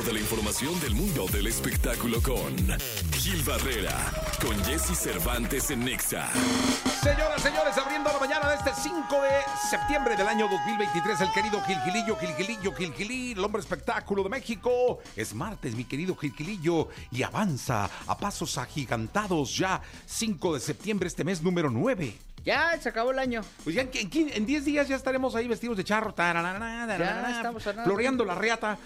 de la información del mundo del espectáculo con Gil Barrera, con Jesse Cervantes en Nexa. Señoras, señores, abriendo la mañana de este 5 de septiembre del año 2023, el querido Gilgilillo, Gilgilillo, Gilgilí, el hombre espectáculo de México. Es martes, mi querido Gilgilillo, y avanza a pasos agigantados ya 5 de septiembre, este mes número 9. Ya, se acabó el año. Pues ya en 10 días ya estaremos ahí vestidos de charro. Ya estamos floreando la reata.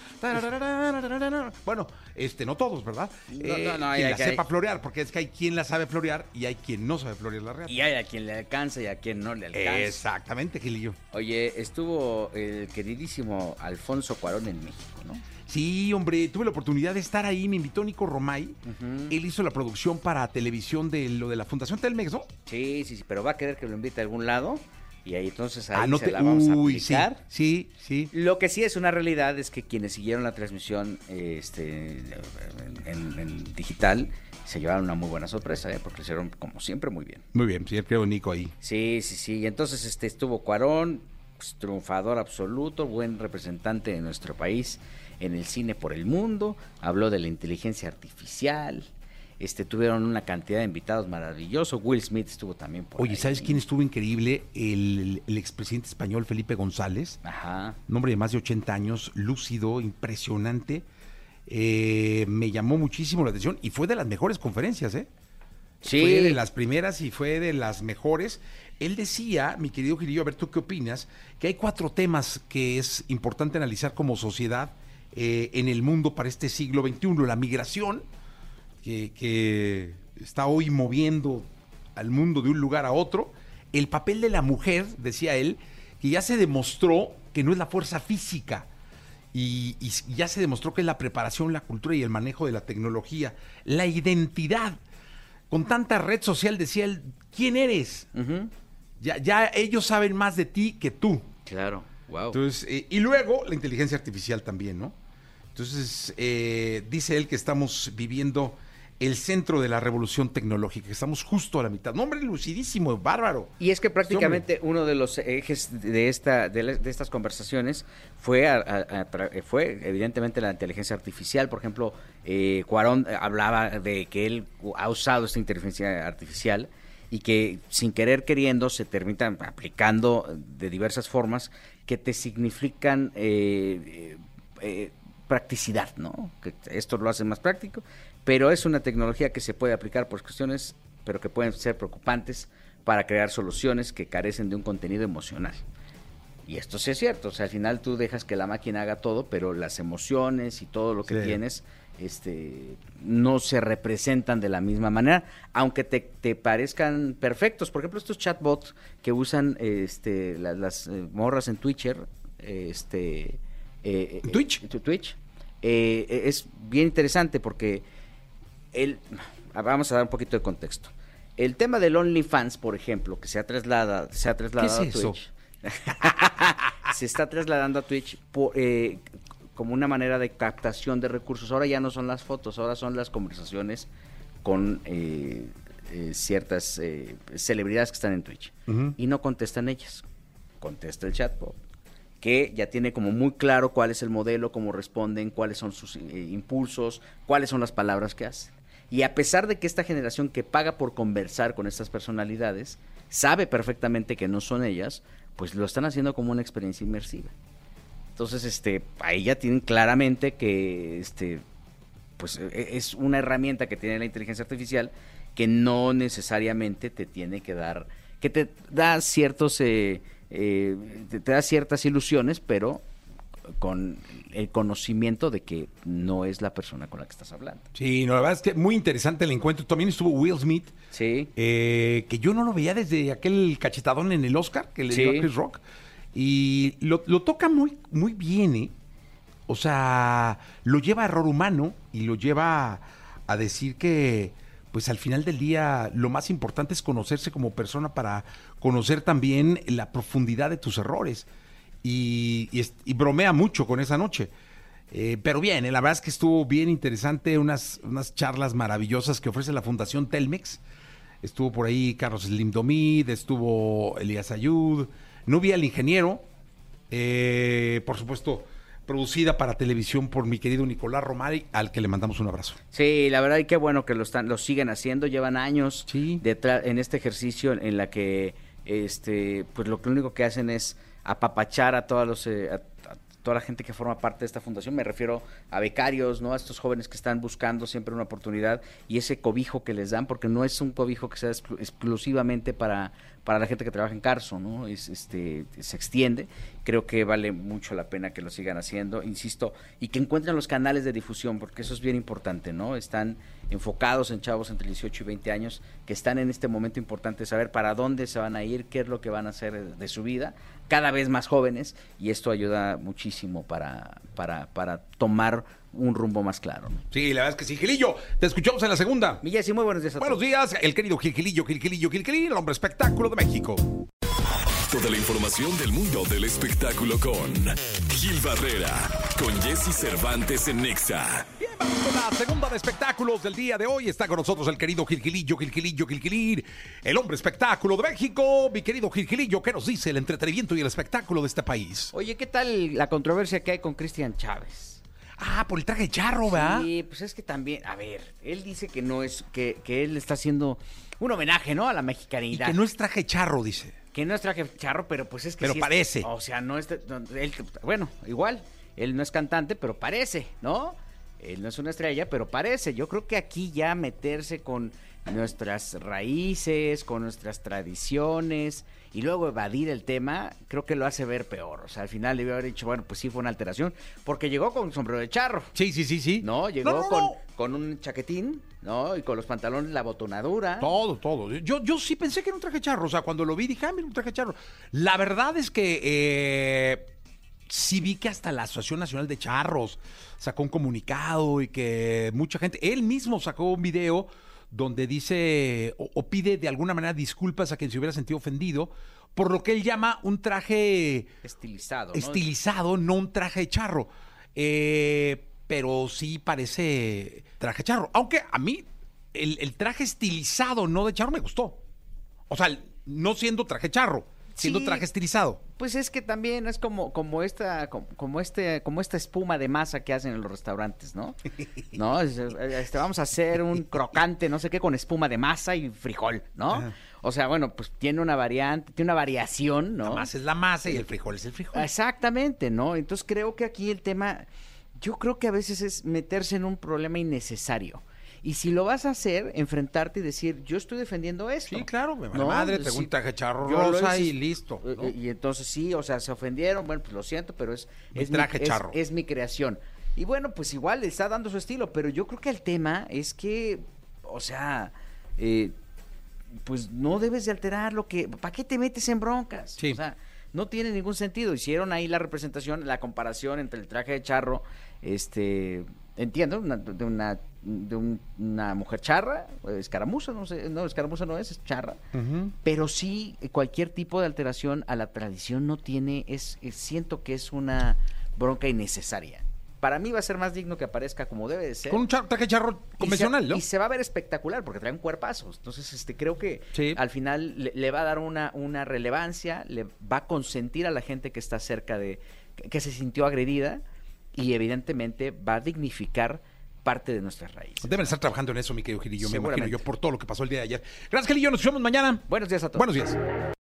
Bueno, este, no todos, ¿verdad? No, no, no, quien hay- la hay- sepa florear, porque es que hay quien la sabe florear y hay quien no sabe florear la reata. Y hay a quien le alcanza y a quien no le alcanza. Exactamente, Gilillo. Oye, estuvo el queridísimo Alfonso Cuarón en México, ¿no? Sí, hombre, tuve la oportunidad de estar ahí, me invitó Nico Romay. Él hizo la producción para televisión de lo de la Fundación Telmex, ¿no? Sí, sí, sí, pero va a querer que lo invite a algún lado y ahí entonces ahí ah, no se te. la vamos a sí, aplicar. sí, sí. Lo que sí es una realidad es que quienes siguieron la transmisión este, en, en digital se llevaron una muy buena sorpresa, ¿eh? porque lo hicieron como siempre muy bien. Muy bien, sí, creo Nico ahí. Sí, sí, sí. Y entonces este estuvo Cuarón, pues, triunfador absoluto, buen representante de nuestro país en el cine por el mundo. Habló de la inteligencia artificial. Este tuvieron una cantidad de invitados maravillosos. Will Smith estuvo también por Oye, ahí. ¿sabes quién estuvo increíble? El, el expresidente español Felipe González. Ajá. Un hombre de más de 80 años, lúcido, impresionante. Eh, me llamó muchísimo la atención y fue de las mejores conferencias, ¿eh? Sí. Fue de las primeras y fue de las mejores. Él decía, mi querido Gilillo, a ver tú qué opinas, que hay cuatro temas que es importante analizar como sociedad eh, en el mundo para este siglo XXI. La migración, que, que está hoy moviendo al mundo de un lugar a otro. El papel de la mujer, decía él, que ya se demostró que no es la fuerza física. Y, y ya se demostró que es la preparación, la cultura y el manejo de la tecnología. La identidad. Con tanta red social decía él, ¿quién eres? Ya, ya ellos saben más de ti que tú. Claro. Wow. Entonces, eh, y luego la inteligencia artificial también, ¿no? Entonces, eh, dice él que estamos viviendo el centro de la revolución tecnológica, que estamos justo a la mitad. No, hombre, lucidísimo, bárbaro. Y es que prácticamente uno de los ejes de esta de, la- de estas conversaciones fue a- a- fue evidentemente la inteligencia artificial. Por ejemplo, eh, Cuarón hablaba de que él ha usado esta inteligencia artificial y que sin querer queriendo se termina aplicando de diversas formas que te significan eh, eh, practicidad, ¿no? Que esto lo hace más práctico, pero es una tecnología que se puede aplicar por cuestiones, pero que pueden ser preocupantes para crear soluciones que carecen de un contenido emocional. Y esto sí es cierto, o sea, al final tú dejas que la máquina haga todo, pero las emociones y todo lo que Sí. tienes este, no se representan de la misma manera, aunque te, te parezcan perfectos. Por ejemplo, estos chatbots que usan este, la- las, eh, morras en Twitcher, este, eh, ¿En Twitch? eh, Twitch, eh, es bien interesante porque el, vamos a dar un poquito de contexto. El tema del OnlyFans, por ejemplo, que se ha trasladado, se ha trasladado ¿Qué es a eso? Twitch. se está trasladando a Twitch por, eh, como una manera de captación de recursos. Ahora ya no son las fotos, ahora son las conversaciones con eh, eh, ciertas celebridades que están en Twitch. Y no contestan ellas, contesta el chatbot que ya tiene como muy claro cuál es el modelo, cómo responden, cuáles son sus eh, impulsos, cuáles son las palabras que hacen. Y a pesar de que esta generación que paga por conversar con estas personalidades sabe perfectamente que no son ellas, pues lo están haciendo como una experiencia inmersiva. Entonces, este, ahí ya tienen claramente que este, pues e- es una herramienta que tiene la inteligencia artificial que no necesariamente te tiene que dar, que te da ciertos, eh, eh, te, te da ciertas ilusiones, pero con el conocimiento de que no es la persona con la que estás hablando. Sí, no, la verdad es que muy interesante el encuentro. También estuvo Will Smith, Sí. eh, que yo no lo veía desde aquel cachetadón en el Oscar que le dio a Chris Rock. Y lo, lo toca muy, muy bien, ¿eh? O sea, lo lleva a error humano y lo lleva a decir que, pues al final del día, lo más importante es conocerse como persona para conocer también la profundidad de tus errores. Y, bromea mucho con esa noche. Eh, pero bien, eh, la verdad es que estuvo bien interesante, unas, unas charlas maravillosas que ofrece la Fundación Telmex. Estuvo por ahí Carlos Slim Domid, estuvo Elías Ayud, no vi al ingeniero, eh, por supuesto, producida para televisión por mi querido Nicolás Romari, al que le mandamos un abrazo. Sí, la verdad y qué bueno que lo están, lo siguen haciendo, llevan años Sí. detrás en este ejercicio en la que este pues lo que único que hacen es apapachar a todos los eh, a toda la gente que forma parte de esta fundación, me refiero a becarios, ¿no? A estos jóvenes que están buscando siempre una oportunidad y ese cobijo que les dan, porque no es un cobijo que sea exclu- exclusivamente para, para la gente que trabaja en Carso, ¿no? Es, este, se extiende. Creo que vale mucho la pena que lo sigan haciendo, insisto, y que encuentren los canales de difusión, porque eso es bien importante, ¿no? Están enfocados en chavos entre 18 y 20 años que están en este momento importante de saber para dónde se van a ir, qué es lo que van a hacer de, su vida, cada vez más jóvenes, y esto ayuda muchísimo para, para, para tomar un rumbo más claro. ¿no? Sí, la verdad es que sí. Gilillo, te escuchamos en la segunda. Mi Jessy, muy buenos días a Buenos todos. días, el querido Gil Gilillo, Gil Gilillo, Gil Gilillo, el hombre espectáculo de México. Toda la información del mundo del espectáculo con Gil Barrera, con Jesse Cervantes en Nexa. Vamos con la segunda de espectáculos del día de hoy. Está con nosotros el querido Gil Gilillo, Gil Gilillo, Gil Gilir, el hombre espectáculo de México. Mi querido Gil Gilillo, ¿qué nos dice el entretenimiento y el espectáculo de este país? Oye, ¿qué tal la controversia que hay con Cristian Chávez? Ah, por el traje de charro, ¿verdad? Sí, pues es que también, a ver, él dice que no es, que, que él está haciendo un homenaje, ¿no? A la Y mexicanidad. que no es traje charro, dice. Que no es traje charro, pero pues es que Pero sí es- parece. o sea, no es... no, él- bueno, igual, él no es cantante, pero parece, ¿no? Él no es una estrella, pero parece. Yo creo que aquí ya meterse con nuestras raíces, con nuestras tradiciones y luego evadir el tema, creo que lo hace ver peor. O sea, al final le debe haber dicho, bueno, pues sí fue una alteración, porque llegó con sombrero de charro. Sí, sí, sí, sí. No, llegó No, no, con, no. con un chaquetín, ¿no? Y con los pantalones, la botonadura. Todo, todo. Yo, yo sí pensé que era un traje charro. O sea, cuando lo vi dije, ah, mira, un traje charro. La verdad es que eh, sí vi que hasta la Asociación Nacional de Charros sacó un comunicado y que mucha gente, él mismo sacó un video donde dice o, o pide de alguna manera disculpas a quien se hubiera sentido ofendido por lo que él llama un traje Estilizado, ¿no? estilizado, no un traje de charro. Eh, pero sí parece traje charro. Aunque a mí el, el traje estilizado, no de charro, me gustó. O sea, no siendo traje charro, siendo Sí. traje estilizado. Pues es que también es como, como esta, como, como este, como esta espuma de masa que hacen en los restaurantes, ¿no? No, Es, este, vamos a hacer un crocante, no sé qué, con espuma de masa y frijol, ¿no? Ajá. O sea, bueno, pues tiene una variante, tiene una variación, ¿no? La masa es la masa y el frijol es el frijol. Exactamente, ¿no? Entonces creo que aquí el tema, yo creo que a veces es meterse en un problema innecesario. Y si lo vas a hacer, enfrentarte y decir, yo estoy defendiendo esto. Sí, claro, me ¿no? madre, tengo Sí, un traje charro rosa y listo. eh, ¿no? eh, Y entonces sí, o sea, se ofendieron, bueno, pues lo siento, pero es, Mi es, traje es- charro. es mi creación. Y bueno, pues igual le está dando su estilo, pero yo creo que el tema es que, o sea, eh, pues no debes de alterar lo que... ¿Para qué te metes en broncas? Sí. O sea, no tiene ningún sentido. Hicieron ahí la representación, la comparación entre el traje de charro, este, entiendo, una- de una de un- una mujer charra, eh, escaramuza, no sé, no, escaramuza no es, es charra, pero sí eh, cualquier tipo de alteración a la tradición no tiene, es, es- siento que es una bronca innecesaria. Para mí va a ser más digno que aparezca como debe de ser. Con un traje charro Y se- convencional, ¿no? Y se va a ver espectacular porque traen cuerpazos. Entonces, este, creo que Sí. al final le, le va a dar una, una relevancia, le va a consentir a la gente que está cerca de, que, que se sintió agredida y evidentemente va a dignificar parte de nuestras raíces. Deben estar trabajando en eso, mi querido Gilillo, me imagino yo, por todo lo que pasó el día de ayer. Gracias, Gilillo, nos vemos mañana. Buenos días a todos. Buenos días.